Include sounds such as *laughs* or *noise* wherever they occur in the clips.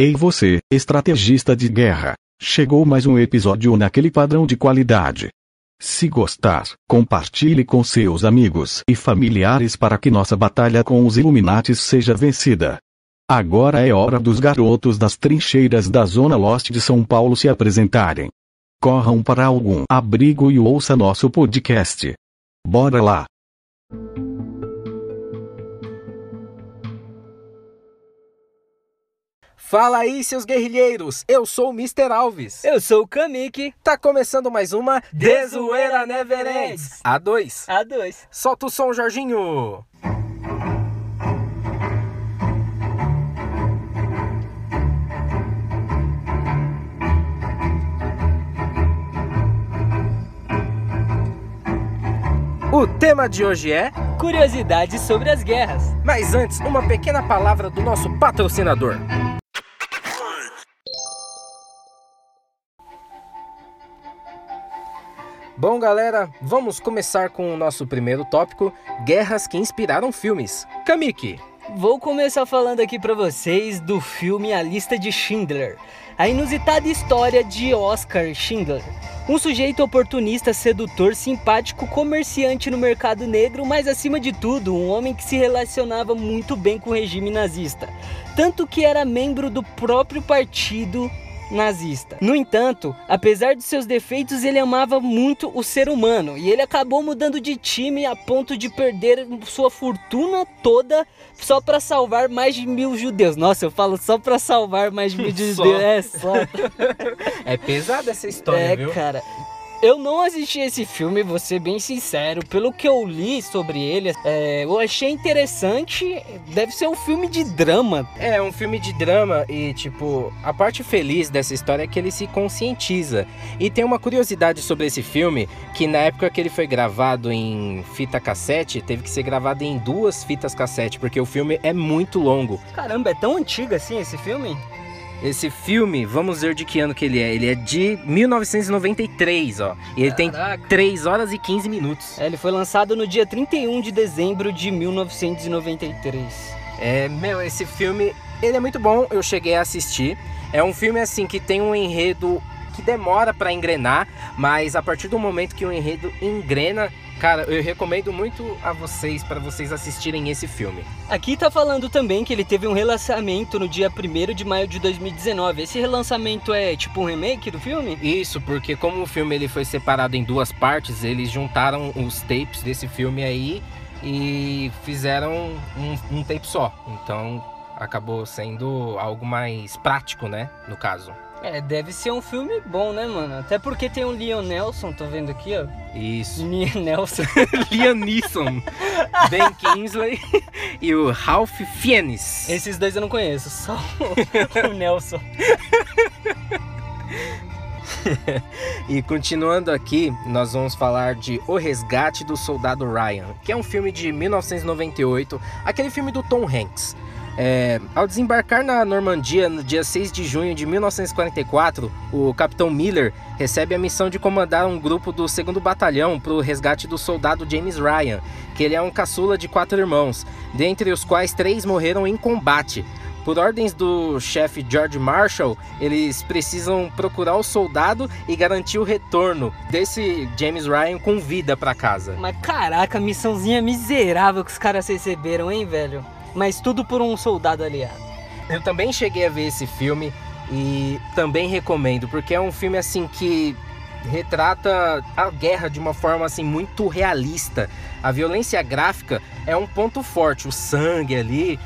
Ei você, estrategista de guerra. Chegou mais um episódio naquele padrão de qualidade. Se gostar, compartilhe com seus amigos e familiares para que nossa batalha com os Illuminates seja vencida. Agora é hora dos garotos das trincheiras da Zona Lost de São Paulo se apresentarem. Corram para algum abrigo e ouça nosso podcast. Bora lá! Fala aí, seus guerrilheiros! Eu sou o Mr. Alves. Eu sou o Kamiki. Tá começando mais uma Dezoeira Never Ends. A2. A2. Solta o som, Jorginho! O tema de hoje é. Curiosidades sobre as guerras. Mas antes, uma pequena palavra do nosso patrocinador. Bom, galera, vamos começar com o nosso primeiro tópico: guerras que inspiraram filmes. Kamiki, Vou começar falando aqui pra vocês do filme A Lista de Schindler. A inusitada história de Oscar Schindler. Um sujeito oportunista, sedutor, simpático, comerciante no mercado negro, mas acima de tudo, um homem que se relacionava muito bem com o regime nazista. Tanto que era membro do próprio partido nazista. No entanto, apesar de seus defeitos, ele amava muito o ser humano e ele acabou mudando de time a ponto de perder sua fortuna toda só para salvar mais de mil judeus. Nossa, eu falo só para salvar mais de mil *laughs* Só. judeus. É só. *laughs* é pesada essa história, é, viu? cara. Eu não assisti esse filme, vou ser bem sincero. Pelo que eu li sobre ele, é, eu achei interessante. Deve ser um filme de drama. É um filme de drama e, tipo, a parte feliz dessa história é que ele se conscientiza. E tem uma curiosidade sobre esse filme, que na época que ele foi gravado em fita cassete, teve que ser gravado em duas fitas cassete, porque o filme é muito longo. Caramba, é tão antigo assim esse filme? Esse filme, vamos ver de que ano que ele é. Ele é de 1993, ó. E ele tem Caraca. 3 horas e 15 minutos. É, ele foi lançado no dia 31 de dezembro de 1993. É, meu, esse filme, ele é muito bom, eu cheguei a assistir. É um filme assim que tem um enredo que demora pra engrenar, mas a partir do momento que o enredo engrena, cara, eu recomendo muito a vocês para vocês assistirem esse filme. Aqui tá falando também que ele teve um relançamento no dia 1 de maio de 2019. Esse relançamento é tipo um remake do filme? Isso, porque como o filme ele foi separado em duas partes, eles juntaram os tapes desse filme aí e fizeram um, um tape só. Então acabou sendo algo mais prático, né? No caso. É, deve ser um filme bom, né, mano? Até porque tem o Leon Nelson, tô vendo aqui, ó. Isso. Leon *laughs* Nelson. *laughs* Liam Neeson, Ben Kingsley *laughs* e o Ralph Fiennes. Esses dois eu não conheço, só o, o Nelson. E continuando aqui, nós vamos falar de O Resgate do Soldado Ryan, que é um filme de 1998, aquele filme do Tom Hanks. É, ao desembarcar na Normandia no dia 6 de junho de 1944, o Capitão Miller recebe a missão de comandar um grupo do 2 Batalhão para o resgate do soldado James Ryan, que ele é um caçula de quatro irmãos, dentre os quais três morreram em combate. Por ordens do chefe George Marshall, eles precisam procurar o soldado e garantir o retorno desse James Ryan com vida para casa. Mas caraca, missãozinha miserável que os caras receberam, hein, velho? Mas tudo por um soldado aliado. Eu também cheguei a ver esse filme e também recomendo, porque é um filme assim que retrata a guerra de uma forma assim muito realista. A violência gráfica é um ponto forte, o sangue ali.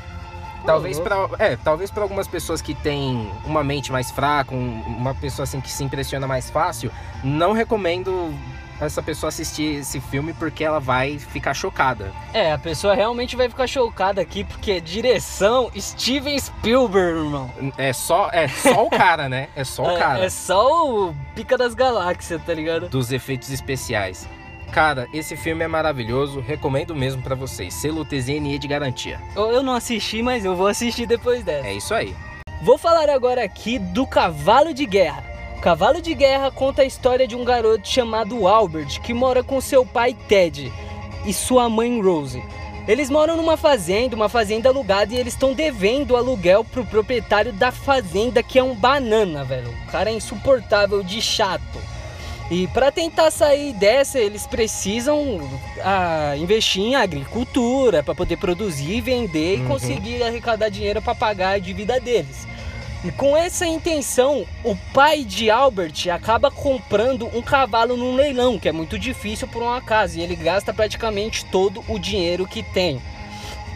Talvez para é, talvez para algumas pessoas que têm uma mente mais fraca, um- uma pessoa assim que se impressiona mais fácil, não recomendo essa pessoa assistir esse filme porque ela vai ficar chocada. É, a pessoa realmente vai ficar chocada aqui, porque direção Steven Spielberg, irmão. É só é só o cara, né? É só o *laughs* É- cara. É, só o pica das galáxias, tá ligado? dos efeitos especiais. Cara, esse filme é maravilhoso, recomendo mesmo pra vocês. Selo TZNE de garantia. Eu não assisti, mas eu vou assistir depois dessa. É isso aí. Vou falar agora aqui do Cavalo de Guerra. Cavalo de Guerra conta a história de um garoto chamado Albert que mora com seu pai Ted e sua mãe Rose. Eles moram numa fazenda, uma fazenda alugada, e eles estão devendo aluguel pro proprietário da fazenda, que é um banana, velho. O cara é insuportável de chato. E para tentar sair dessa, eles precisam ah, investir em agricultura para poder produzir, vender Uhum. e conseguir arrecadar dinheiro para pagar a dívida deles. E com essa intenção, o pai de Albert acaba comprando um cavalo num leilão, que é muito difícil por um acaso, e ele gasta praticamente todo o dinheiro que tem.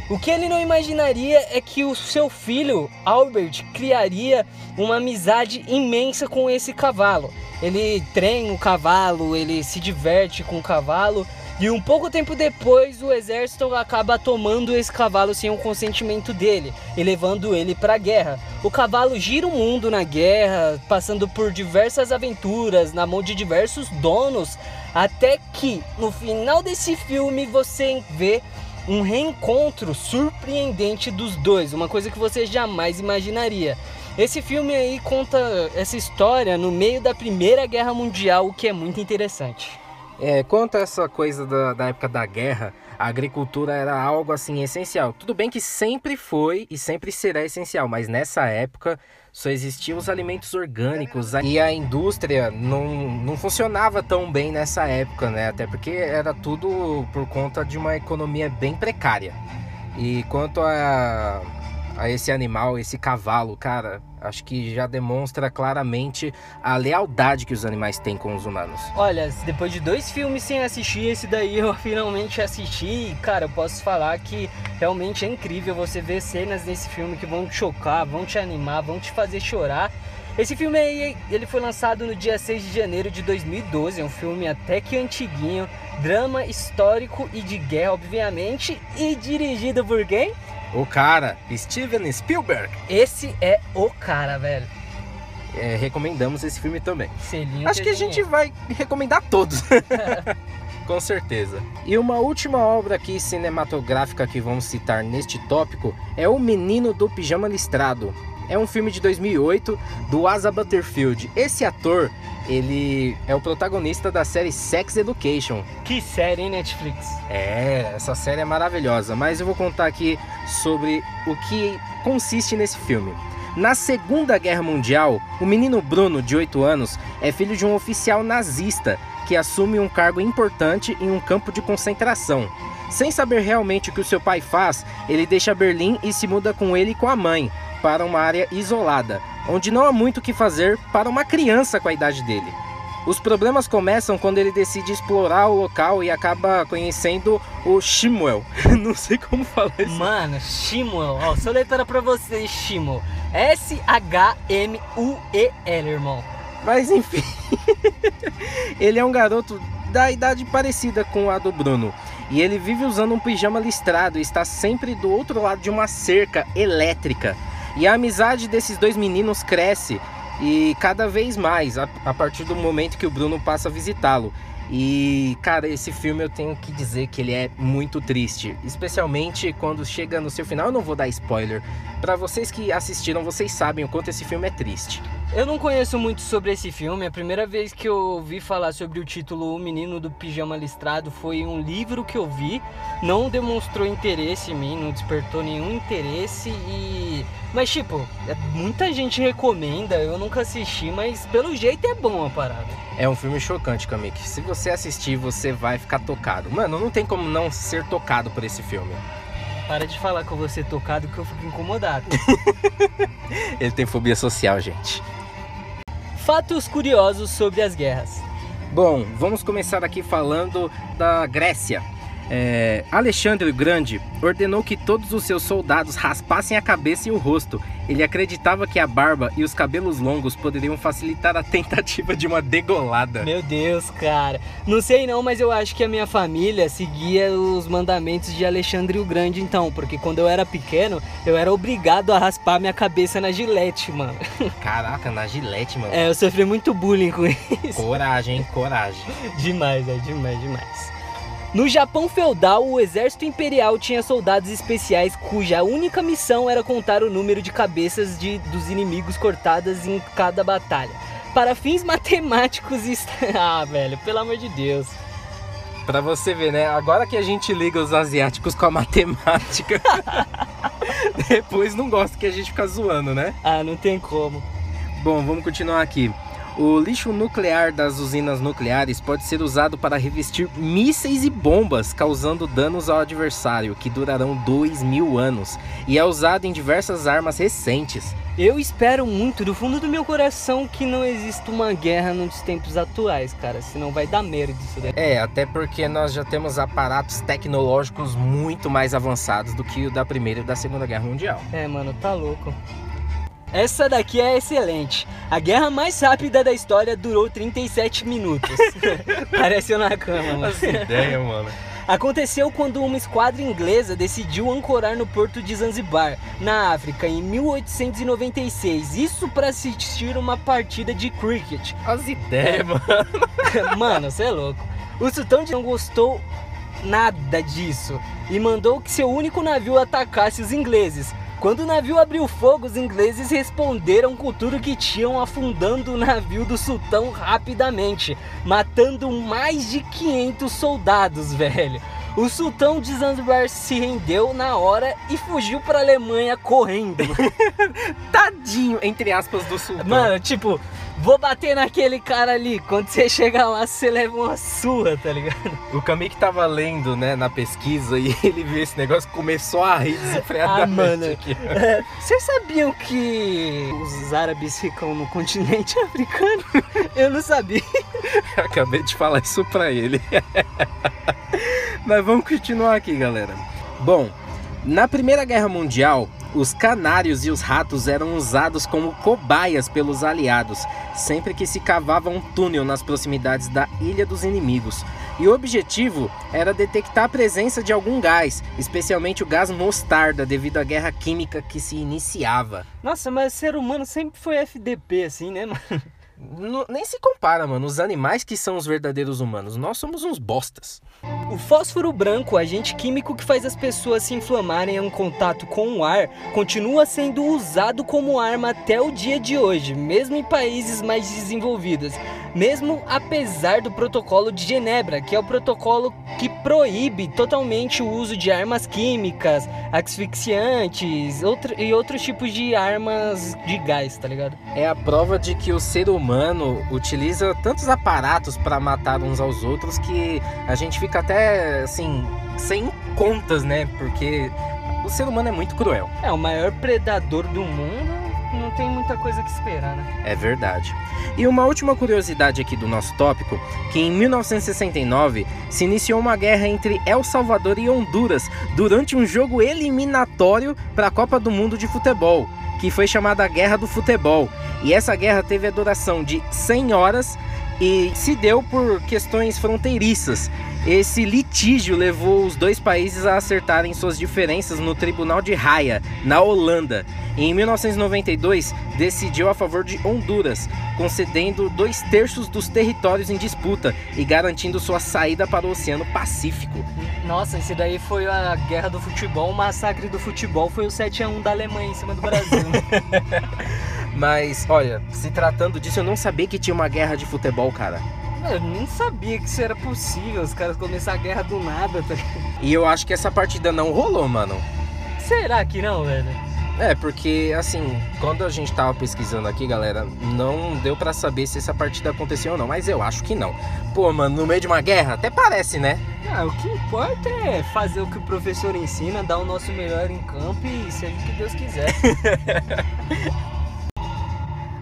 O que ele não imaginaria é que o seu filho, Albert, criaria uma amizade imensa com esse cavalo. Ele treina o cavalo, ele se diverte com o cavalo, e um pouco tempo depois o exército acaba tomando esse cavalo sem o consentimento dele e levando ele para a guerra. O cavalo gira o mundo na guerra, passando por diversas aventuras na mão de diversos donos, até que no final desse filme você vê um reencontro surpreendente dos dois, uma coisa que você jamais imaginaria. Esse filme aí conta essa história no meio da Primeira Guerra Mundial, o que é muito interessante. É, quanto a essa coisa da, da época da guerra, a agricultura era algo assim essencial. Tudo bem que sempre foi e sempre será essencial, mas nessa época só existiam os alimentos orgânicos e a indústria não, não funcionava tão bem nessa época, né? Até porque era tudo por conta de uma economia bem precária. E quanto a, a esse animal, esse cavalo, cara, acho que já demonstra claramente a lealdade que os animais têm com os humanos. Olha, depois de dois filmes sem assistir, esse daí eu *laughs* finalmente assisti e, cara, eu posso falar que realmente é incrível você ver cenas nesse filme que vão te chocar, vão te animar, vão te fazer chorar. Esse filme aí, ele foi lançado no dia 6 de janeiro de 2012, é um filme até que antiguinho, drama histórico e de guerra, obviamente, e dirigido por quem? O cara, Steven Spielberg. Esse é o cara, velho. É, recomendamos esse filme também. Selinho Acho que a gente vai recomendar todos. *laughs* *laughs* Com certeza. E uma última obra aqui cinematográfica que vamos citar neste tópico é O Menino do Pijama Listrado. É um filme de 2008 do Asa Butterfield. Esse ator, ele é o protagonista da série Sex Education. Que série, hein, Netflix? É, essa série é maravilhosa, mas eu vou contar aqui sobre o que consiste nesse filme. Na Segunda Guerra Mundial, o menino Bruno, de 8 anos, é filho de um oficial nazista que assume um cargo importante em um campo de concentração. Sem saber realmente o que o seu pai faz, ele deixa Berlim e se muda com ele e com a mãe para uma área isolada, onde não há muito o que fazer para uma criança com a idade dele. Os problemas começam quando ele decide explorar o local e acaba conhecendo o Shimuel. *laughs* Não sei como falar isso. Mano, Shimuel, ó, se eu letrar pra vocês, Shimuel. S-H-M-U-E-L, irmão. Mas enfim, *laughs* ele é um garoto da idade parecida com a do Bruno. E ele vive usando um pijama listrado e está sempre do outro lado de uma cerca elétrica. E a amizade desses dois meninos cresce e cada vez mais a, a partir do momento que o Bruno passa a visitá-lo. E, cara, esse filme eu tenho que dizer que ele é muito triste, especialmente quando chega no seu final. Eu não vou dar spoiler. Pra vocês que assistiram, vocês sabem o quanto esse filme é triste. Eu não conheço muito sobre esse filme. A primeira vez que eu ouvi falar sobre o título O Menino do Pijama Listrado foi um livro que eu vi. Não demonstrou interesse em mim, não despertou nenhum interesse e. Mas, tipo, é- muita gente recomenda, eu nunca assisti, mas pelo jeito é bom a parada. É um filme chocante, Kamik. Se você assistir, você vai ficar tocado. Mano, não tem como não ser tocado por esse filme. Para de falar que eu vou ser tocado que eu fico incomodado. *laughs* Ele tem fobia social, gente. Fatos curiosos sobre as guerras. Bom, vamos começar aqui falando da Grécia. É, Alexandre o Grande ordenou que todos os seus soldados raspassem a cabeça e o rosto. Ele acreditava que a barba e os cabelos longos poderiam facilitar a *laughs* tentativa de uma degolada. Meu Deus, cara. Não sei não, mas eu acho que a minha família seguia os mandamentos de Alexandre o Grande, então. Porque quando eu era pequeno, eu era obrigado a raspar minha cabeça na gilete, mano. *laughs* Caraca, na gilete, mano. É, eu sofri muito bullying com isso. Coragem? Coragem. *laughs* Demais, é demais, demais. No Japão feudal, o exército imperial tinha soldados especiais cuja única missão era contar o número de cabeças de, dos inimigos cortadas em cada batalha. Para fins *laughs* matemáticos e... *laughs* Ah, velho, pelo amor de Deus. Pra você ver, né? Agora que a gente liga os asiáticos com a matemática, *laughs* depois não gosta que a gente fica zoando, né? Ah, não tem como. Bom, vamos continuar aqui. O lixo nuclear das usinas nucleares pode ser usado para revestir mísseis e bombas, causando danos ao adversário, que durarão dois mil anos, e é usado em diversas armas recentes. Eu espero muito do fundo do meu coração que não exista uma guerra nos tempos atuais, cara. Senão vai dar merda isso daí. É, até porque nós já temos aparatos tecnológicos muito mais avançados do que o da Primeira e da Segunda Guerra Mundial. É, mano, tá louco. Essa daqui é excelente. A guerra mais rápida da história durou 37 minutos. *laughs* Parece eu na cama, mano. Essa ideia, mano. Aconteceu quando uma esquadra inglesa decidiu ancorar no porto de Zanzibar, na África, em 1896. Isso para assistir uma partida de cricket. As ideias, mano. *laughs* Mano, você é louco. O sultão não gostou nada disso e mandou que seu único navio atacasse os ingleses. Quando o navio abriu fogo, os ingleses responderam com tudo que tinham, afundando o navio do sultão rapidamente, matando mais de 500 soldados, velho. O sultão de Zanzibar se rendeu na hora e fugiu para a Alemanha correndo. *laughs* Tadinho, entre aspas, do sultão. Mano, tipo, vou bater naquele cara ali. Quando você chegar lá, você leva uma surra, tá ligado? O Kamik tava lendo, né, na pesquisa e *laughs* ele viu esse negócio começou a rir desenfreadamente. Ah, *laughs* mano. aqui. É, Vocês sabiam que os árabes ficam no continente *laughs* africano? Eu não sabia. Acabei de falar isso pra ele. Mas vamos continuar aqui, galera. Bom, na Primeira Guerra Mundial, os canários e os ratos eram usados como cobaias pelos aliados, sempre que se cavava um túnel nas proximidades da Ilha dos Inimigos. E o objetivo era detectar a presença de algum gás, especialmente o gás mostarda, devido à guerra química que se iniciava. Nossa, mas ser humano sempre foi FDP, assim, né, mano? Nem se compara, mano. Os animais que são os verdadeiros humanos. Nós somos uns bostas. O fósforo branco, agente químico que faz as pessoas se inflamarem em contato com o ar, continua sendo usado como arma até o dia de hoje, mesmo em países mais desenvolvidos. Mesmo apesar do protocolo de Genebra, que é o protocolo que proíbe totalmente o uso de armas químicas, asfixiantes outro, e outros tipos de armas de gás, tá ligado? É a prova de que o ser humano utiliza tantos aparatos para matar uns aos outros que a gente fica até assim sem contas, né? Porque o ser humano é muito cruel. É o maior predador do mundo, não tem muita coisa que esperar, né? É verdade. E uma última curiosidade aqui do nosso tópico, que em 1969 se iniciou uma guerra entre El Salvador e Honduras durante um jogo eliminatório para a Copa do Mundo de Futebol, que foi chamada Guerra do Futebol. E essa guerra teve a duração de 100 horas e se deu por questões fronteiriças. Esse litígio levou os dois países a acertarem suas diferenças no Tribunal de Haia, na Holanda. E em 1992, decidiu a favor de Honduras, concedendo dois terços dos territórios em disputa e garantindo sua saída para o Oceano Pacífico. Nossa, esse daí foi a guerra do futebol, o massacre do futebol foi o 7x1 da Alemanha em cima do Brasil. *laughs* Mas, olha, se tratando disso, eu não sabia que tinha uma guerra de futebol, cara. Eu nem sabia que isso era possível, os caras começaram a guerra do nada, tá? E eu acho que essa partida não rolou, mano. Será que não, velho? É, porque assim, quando a gente tava pesquisando aqui, galera, não deu pra saber se essa partida aconteceu ou não, mas eu acho que não. Pô, mano, no meio de uma guerra, até parece, né? Ah, o que importa é fazer o que o professor ensina, dar o nosso melhor em campo e seja o que Deus quiser. *laughs*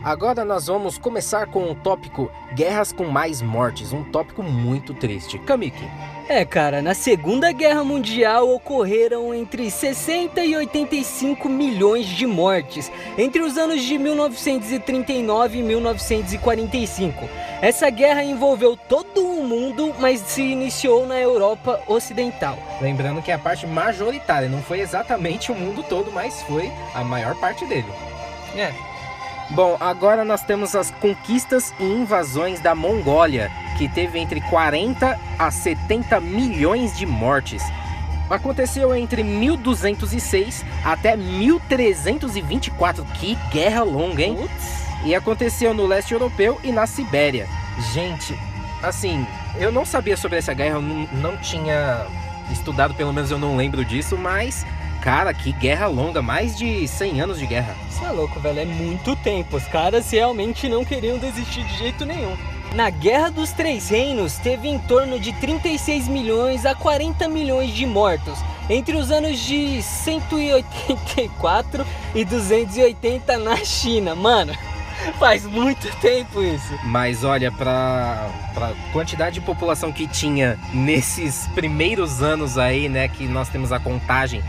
Agora nós vamos começar com o tópico Guerras com mais mortes, um tópico muito triste. Kamiki, É, cara, na Segunda Guerra Mundial ocorreram entre 60 e 85 milhões de mortes entre os anos de 1939 e 1945. Essa guerra envolveu todo o mundo, mas se iniciou na Europa Ocidental. lembrando que é a parte majoritária, não foi exatamente o mundo todo, mas foi a maior parte dele. É, Bom, agora nós temos as conquistas e invasões da Mongólia, que teve entre 40 a 70 milhões de mortes. Aconteceu entre 1206 até 1324. Que guerra longa, hein? putz. E aconteceu no leste europeu e na Sibéria. Gente, assim, eu não sabia sobre essa guerra, eu não, não tinha estudado, pelo menos eu não lembro disso, mas cara, que guerra longa, mais de 100 anos de guerra. Isso é louco, velho, é muito tempo. Os caras realmente não queriam desistir de jeito nenhum. Na Guerra dos Três Reinos, teve em torno de 36 milhões a 40 milhões de mortos, entre os anos de 184 e 280 na China. Mano, *laughs* faz muito tempo isso. Mas olha, para a quantidade de população que tinha nesses primeiros anos aí, né, que nós temos a contagem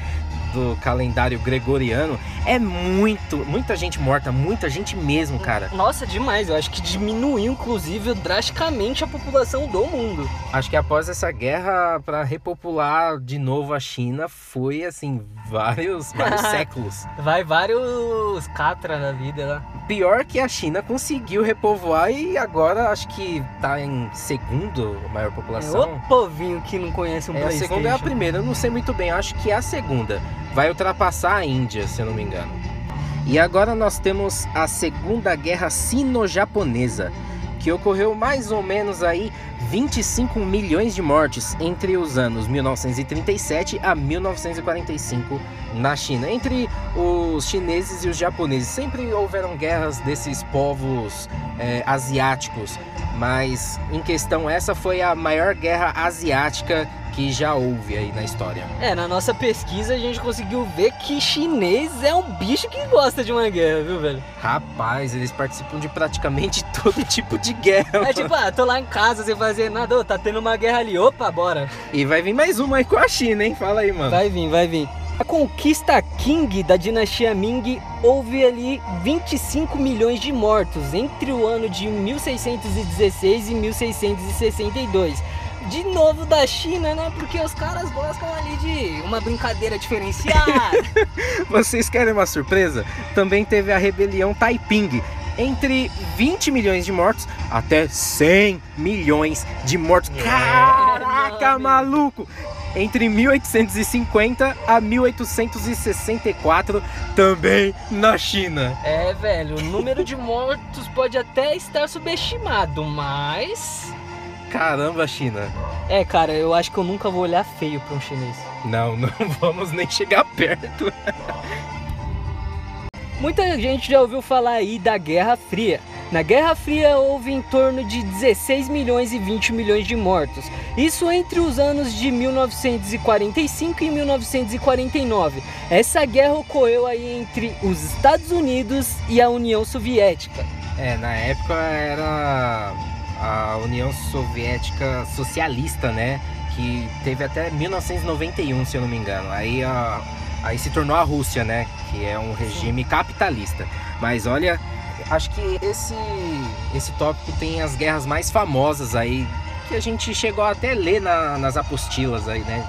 do calendário gregoriano, é muito, muita gente morta, muita gente mesmo, cara. Nossa, demais. Eu acho que diminuiu, inclusive, drasticamente a população do mundo. Acho que após essa guerra para repopular de novo a China, foi assim, vários, vários *laughs* séculos. Vai vários catra na vida lá. Pior que a China conseguiu repovoar e agora acho que tá em segundo maior população. É o povinho que não conhece um é, A segunda é a primeira, eu não sei muito bem, acho que é a segunda vai ultrapassar a Índia, se eu não me engano. E agora nós temos a Segunda Guerra Sino-Japonesa, que ocorreu mais ou menos aí 25 milhões de mortes entre os anos 1937 a 1945 na China. Entre os chineses e os japoneses, sempre houveram guerras desses povos é, asiáticos, mas em questão essa foi a maior guerra asiática que já houve aí na história. É, na nossa pesquisa a gente conseguiu ver que chinês é um bicho que gosta de uma guerra, viu, velho? Rapaz, eles participam de praticamente *laughs* todo tipo de guerra. É tipo, ah, tô lá em casa sem fazer nada, ô, tá tendo uma guerra ali, opa, bora. E vai vir mais uma aí com a China, hein? Fala aí, mano. Vai vir, vai vir. A conquista Qing da dinastia Ming houve ali 25 milhões de mortos entre o ano de 1616 e 1662 de novo da China, né? Porque os caras gostam ali de uma brincadeira diferenciada. *laughs* Vocês querem uma surpresa? Também teve a rebelião Taiping. Entre 20 milhões de mortos até 100 milhões de mortos. É, Caraca, maluco! Entre 1850 a 1864, também na China. É, velho, o número de mortos pode até estar subestimado, mas Caramba, China. É, cara, eu acho que eu nunca vou olhar feio para um chinês. Não, *laughs* não vamos nem chegar perto. *laughs* Muita gente já ouviu falar aí da Guerra Fria. Na Guerra Fria houve em torno de 16 milhões e 20 milhões de mortos. Isso entre os anos de 1945 e 1949. Essa guerra ocorreu aí entre os Estados Unidos e a União Soviética. É, na época era a União Soviética Socialista, né? Que teve até 1991, se eu não me engano. Aí, a, aí se tornou a Rússia, né? Que é um regime capitalista. Mas olha, acho que esse, esse tópico tem as guerras mais famosas aí, que a gente chegou até a ler na, nas apostilas aí, né?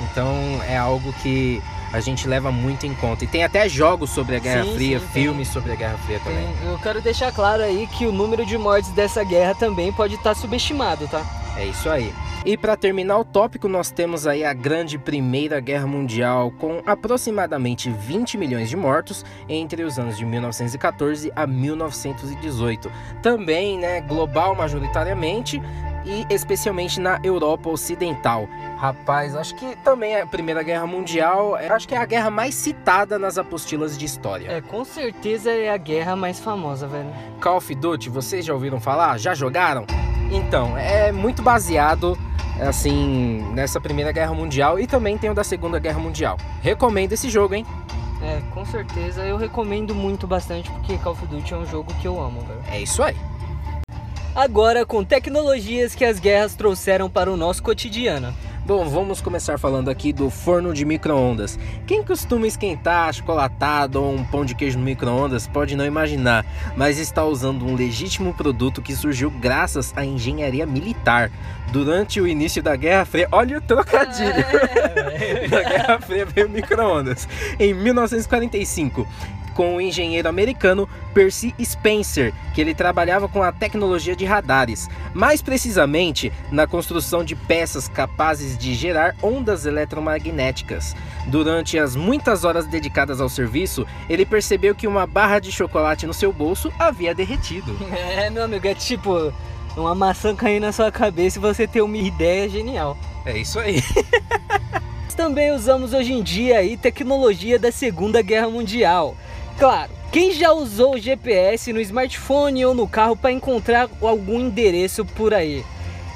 Então é algo que a gente leva muito em conta. E tem até jogos sobre a Guerra sim, Fria, sim, filmes tem. sobre a Guerra Fria também. Tem. Eu quero deixar claro aí que o número de mortes dessa guerra também pode estar subestimado, tá? É isso aí. E para terminar o tópico, nós temos aí a grande Primeira Guerra Mundial, com aproximadamente 20 milhões de mortos entre os anos de 1914 a 1918. Também, né, global majoritariamente, e especialmente na Europa Ocidental. Rapaz, acho que também a Primeira Guerra Mundial, é, acho que é a guerra mais citada nas apostilas de história. É, com certeza é a guerra mais famosa, velho. Call of Duty, vocês já ouviram falar? Já jogaram? Então, é muito baseado assim nessa Primeira Guerra Mundial e também tem o da Segunda Guerra Mundial. Recomendo esse jogo, hein? É, com certeza eu recomendo muito bastante porque Call of Duty é um jogo que eu amo, velho. É isso aí agora com tecnologias que as guerras trouxeram para o nosso cotidiano. Bom, vamos começar falando aqui do forno de micro-ondas. Quem costuma esquentar chocolatado ou um pão de queijo no micro-ondas pode não imaginar, mas está usando um legítimo produto que surgiu graças à engenharia militar. Durante o início da Guerra Fria, olha o trocadilho! *laughs* É, da Guerra Fria veio micro-ondas. Em 1945, com o engenheiro americano Percy Spencer, que ele trabalhava com a tecnologia de radares, mais precisamente na construção de peças capazes de gerar ondas eletromagnéticas. Durante as muitas horas dedicadas ao serviço, ele percebeu que uma barra de chocolate no seu bolso havia derretido. *laughs* É, meu amigo, é tipo uma maçã cair na sua cabeça e você ter uma ideia genial. É isso aí. *laughs* Também usamos hoje em dia aí tecnologia da Segunda Guerra Mundial. Claro, quem já usou o GPS no smartphone ou no carro para encontrar algum endereço por aí?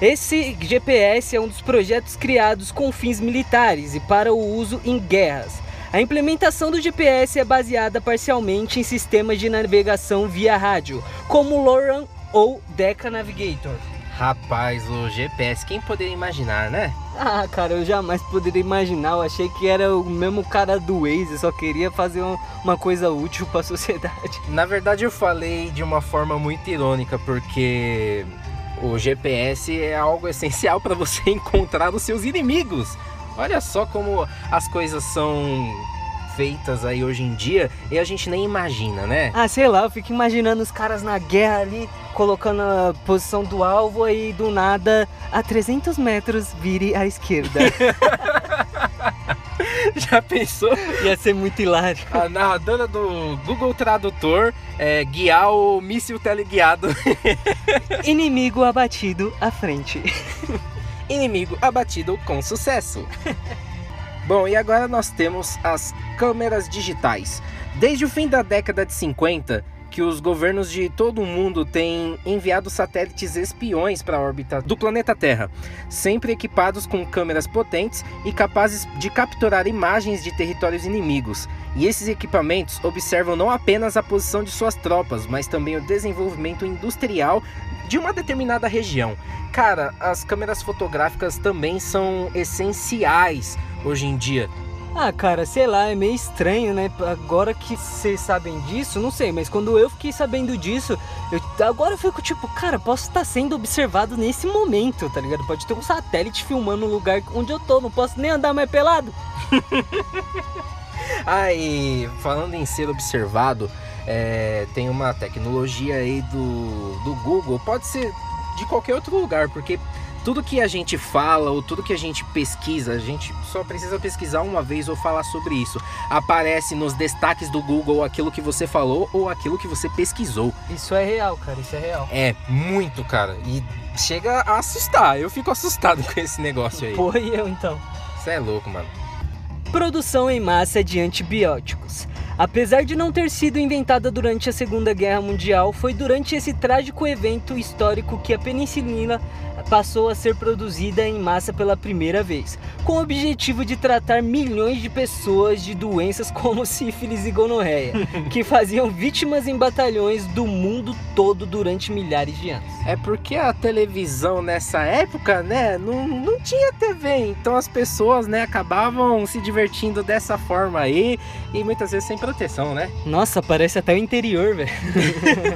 Esse GPS é um dos projetos criados com fins militares e para o uso em guerras. A implementação do GPS é baseada parcialmente em sistemas de navegação via rádio, como o LoRaWAN ou Deca Navigator. Rapaz, o GPS, quem poderia imaginar, né? Ah, cara, eu jamais poderia imaginar. Eu achei que era o mesmo cara do Waze, só queria fazer um, uma coisa útil para a *laughs* sociedade. Na verdade, eu falei de uma forma muito irônica, porque o GPS é algo *laughs* essencial para você *laughs* encontrar os seus inimigos. Olha só como as coisas são feitas aí hoje em dia e a gente nem imagina, né? Ah, sei lá, eu fico imaginando os caras na guerra ali, colocando a posição do alvo e do nada, a 300 metros, vire à esquerda. *laughs* Já pensou? Ia ser muito hilário. A narradora do Google Tradutor é, guiar o míssil teleguiado. *laughs* Inimigo abatido à frente. Inimigo abatido com sucesso. *laughs* Bom, e agora nós temos as câmeras digitais. Desde o fim da década de 50, que os governos de todo o mundo têm enviado satélites espiões para a órbita do planeta Terra, sempre equipados com câmeras potentes e capazes de capturar imagens de territórios inimigos. E esses equipamentos observam não apenas a posição de suas tropas, mas também o desenvolvimento industrial de uma determinada região. Cara, as câmeras fotográficas também são essenciais hoje em dia. Ah, cara, sei lá, é meio estranho, né? Agora que vocês sabem disso, não sei, mas quando eu fiquei sabendo disso, eu, agora eu fico tipo, cara, posso estar sendo observado nesse momento, tá ligado? Pode ter um satélite filmando o lugar onde eu tô, não posso nem andar mais pelado. *laughs* ah, e falando em ser observado, é, tem uma tecnologia aí do, do Google, pode ser de qualquer outro lugar, porque tudo que a gente fala ou tudo que a gente pesquisa, a gente só precisa pesquisar uma vez ou falar sobre isso. Aparece nos destaques do Google aquilo que você falou ou aquilo que você pesquisou. Isso é real, cara, isso é real. É, muito, cara. E chega a assustar. Eu fico assustado *laughs* com esse negócio aí. Pô, e eu então? Você é louco, mano. Produção em massa de antibióticos. Apesar de não ter sido inventada durante a Segunda Guerra Mundial, foi durante esse trágico evento histórico que a penicilina passou a ser produzida em massa pela primeira vez, com o objetivo de tratar milhões de pessoas de doenças como sífilis e gonorreia, *laughs* que faziam vítimas em batalhões do mundo todo durante milhares de anos. É porque a televisão nessa época, né, não, não tinha TV, então as pessoas, né, acabavam se divertindo dessa forma aí e muitas vezes sem proteção, né? Nossa, parece até o interior, velho.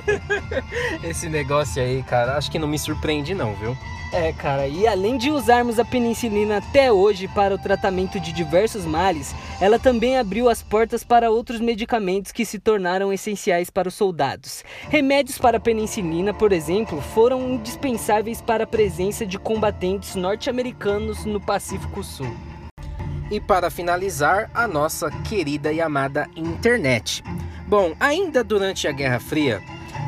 *laughs* Esse negócio aí, cara, acho que não me surpreende não, viu? É, cara, e além de usarmos a penicilina até hoje para o tratamento de diversos males, ela também abriu as portas para outros medicamentos que se tornaram essenciais para os soldados. Remédios para a penicilina, por exemplo, foram indispensáveis para a presença de combatentes norte-americanos no Pacífico Sul. E para finalizar, a nossa querida e amada internet. Bom, ainda durante a Guerra Fria,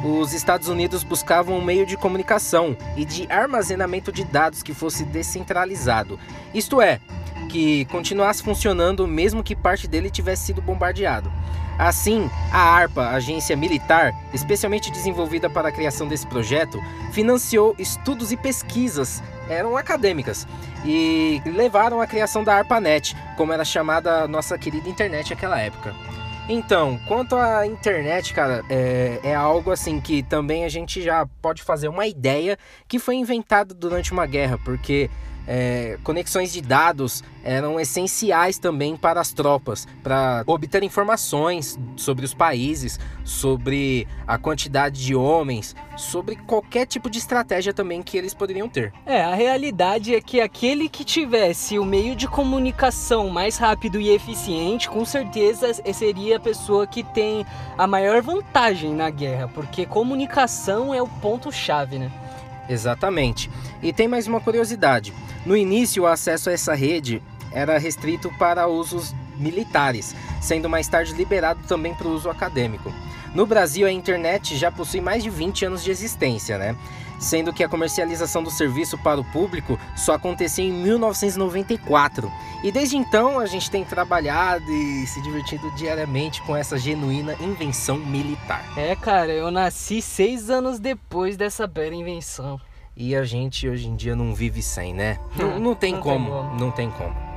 os Estados Unidos buscavam um meio de comunicação e de armazenamento de dados que fosse descentralizado, isto é, que continuasse funcionando mesmo que parte dele tivesse sido bombardeado. Assim, a ARPA, agência militar, especialmente desenvolvida para a criação desse projeto, financiou estudos e pesquisas, eram acadêmicas, e levaram à criação da ARPANET, como era chamada a nossa querida internet naquela época. Então, quanto à internet, cara, é, é, algo assim que também a gente já pode fazer uma ideia que foi inventado durante uma guerra, porque é, conexões de dados eram essenciais também para as tropas, para obter informações sobre os países, sobre a quantidade de homens, sobre qualquer tipo de estratégia também que eles poderiam ter. É, a realidade é que aquele que tivesse o meio de comunicação mais rápido e eficiente, com certeza seria a pessoa que tem a maior vantagem na guerra, porque comunicação é o ponto-chave, né? Exatamente. E tem mais uma curiosidade. No início, o acesso a essa rede era restrito para usos militares, sendo mais tarde liberado também para o uso acadêmico. No Brasil, a internet já possui mais de 20 anos de existência, né? Sendo que a comercialização do serviço para o público só acontecia em 1994. E desde então a gente tem trabalhado e se divertido diariamente com essa genuína invenção militar. É, cara, eu nasci seis anos depois dessa bela invenção. E a gente hoje em dia não vive sem, né? *laughs* Não, não tem Não tem como, como. não tem como.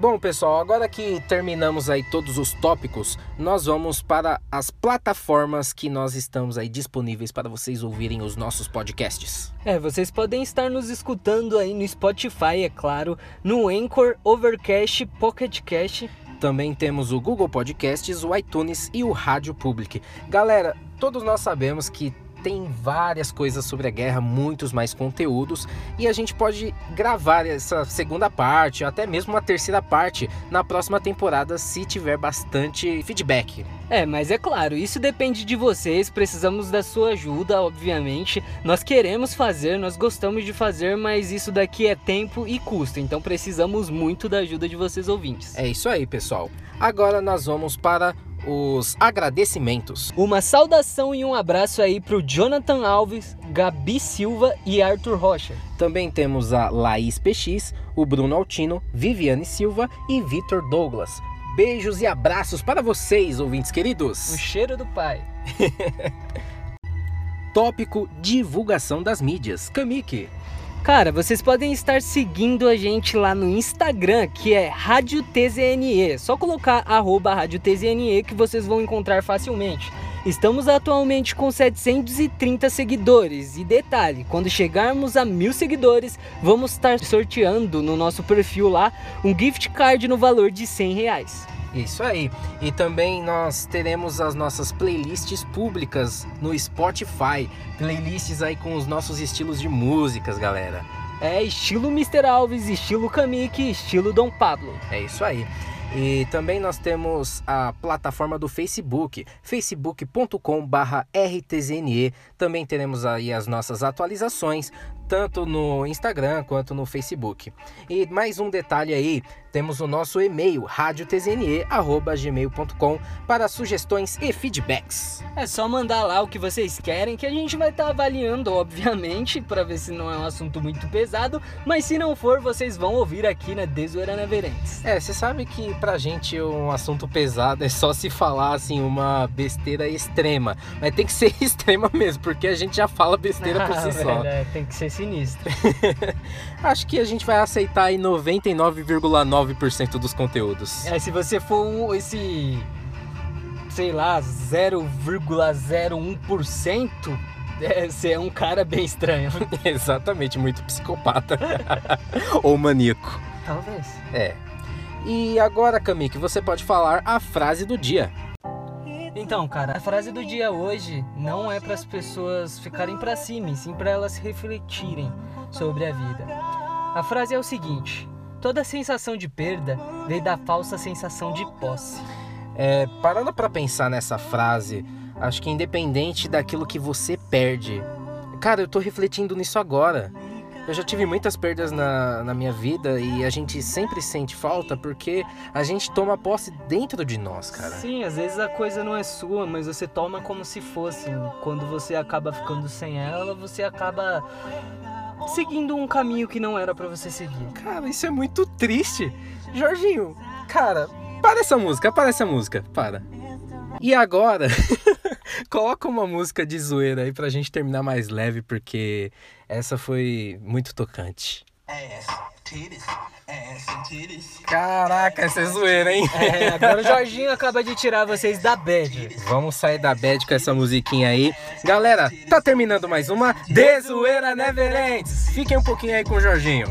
Bom, pessoal, agora que terminamos aí todos os tópicos, nós vamos para as plataformas que nós estamos aí disponíveis para vocês ouvirem os nossos podcasts. É, vocês podem estar nos escutando aí no Spotify, é claro, no Anchor, Overcast, Pocket Cast. Também temos o Google Podcasts, o iTunes e o Rádio Public. Galera, todos nós sabemos que tem várias coisas sobre a guerra, muitos mais conteúdos, e a gente pode gravar essa segunda parte, ou até mesmo uma terceira parte na próxima temporada, se tiver bastante feedback. É, mas é claro, isso depende de vocês, precisamos da sua ajuda, obviamente. Nós queremos fazer, nós gostamos de fazer, mas isso daqui é tempo e custo, então precisamos muito da ajuda de vocês ouvintes. É isso aí, pessoal. Agora nós vamos para os agradecimentos. Uma saudação e um abraço aí pro Jonathan Alves, Gabi Silva e Arthur Rocha. Também temos a Laís PX, o Bruno Altino, Viviane Silva e Vitor Douglas. Beijos e abraços para vocês, ouvintes O queridos. cheiro do pai. *laughs* Tópico divulgação das mídias. Kamiki. Cara, vocês podem estar seguindo a gente lá no Instagram, que é Rádio TZNE. Só colocar arroba Rádio TZNE que vocês vão encontrar facilmente. Estamos atualmente com 730 seguidores. E detalhe, quando chegarmos a mil seguidores, vamos estar sorteando no nosso perfil lá um gift card no valor de 100 reais. Isso aí. E também nós teremos as nossas playlists públicas no Spotify. Playlists aí com os nossos estilos de músicas, galera. É estilo Mr. Alves, estilo Kamiki, estilo Dom Pablo. É isso aí. E também nós temos a plataforma do Facebook, facebook.com/rtzne. Também teremos aí as nossas atualizações, tanto no Instagram quanto no Facebook. E mais um detalhe aí, temos o nosso e-mail radiotzne@gmail.com para sugestões e feedbacks. É só mandar lá o que vocês querem, que a gente vai estar avaliando, obviamente, para ver se não é um assunto muito pesado. Mas se não for, vocês vão ouvir aqui na Desoeirana Verentes. É, você sabe que pra gente um assunto pesado é só se falar assim uma besteira extrema, mas tem que ser *laughs* extrema mesmo, porque a gente já fala besteira por si *laughs* só. É, tem que ser sinistro. *laughs* Acho que a gente vai aceitar aí 99,9% dos conteúdos. É, se você for um, esse, sei lá, 0,01%, *laughs* é, você é um cara bem estranho. *laughs* Exatamente, muito psicopata. Ou maníaco. Talvez. É. E agora, Kamik, você pode falar a frase do dia. Então, cara, a frase do dia hoje não é para as pessoas ficarem para cima, sim para elas refletirem sobre a vida. A frase é o seguinte: toda sensação de perda vem da falsa sensação de posse. É, parando pra pensar nessa frase, acho que independente daquilo que você perde. Cara, eu tô refletindo nisso agora. Eu já tive muitas perdas na, na minha vida e a gente sempre sente falta porque a gente toma posse dentro de nós, cara. Sim, às vezes a coisa não é sua, mas você toma como se fosse. Quando você acaba ficando sem ela, você acaba seguindo um caminho que não era para você seguir. Cara, isso é muito triste. Jorginho, cara, para essa música, para essa música, para. E agora, *laughs* coloca uma música de zoeira aí pra gente terminar mais leve, porque essa foi muito tocante. Caraca, essa é zoeira, hein? É, agora o Jorginho acaba de tirar vocês da bad. Vamos sair da bad com essa musiquinha aí. Galera, tá terminando mais uma De Zoeira Neverends. Fiquem um pouquinho aí com o Jorginho.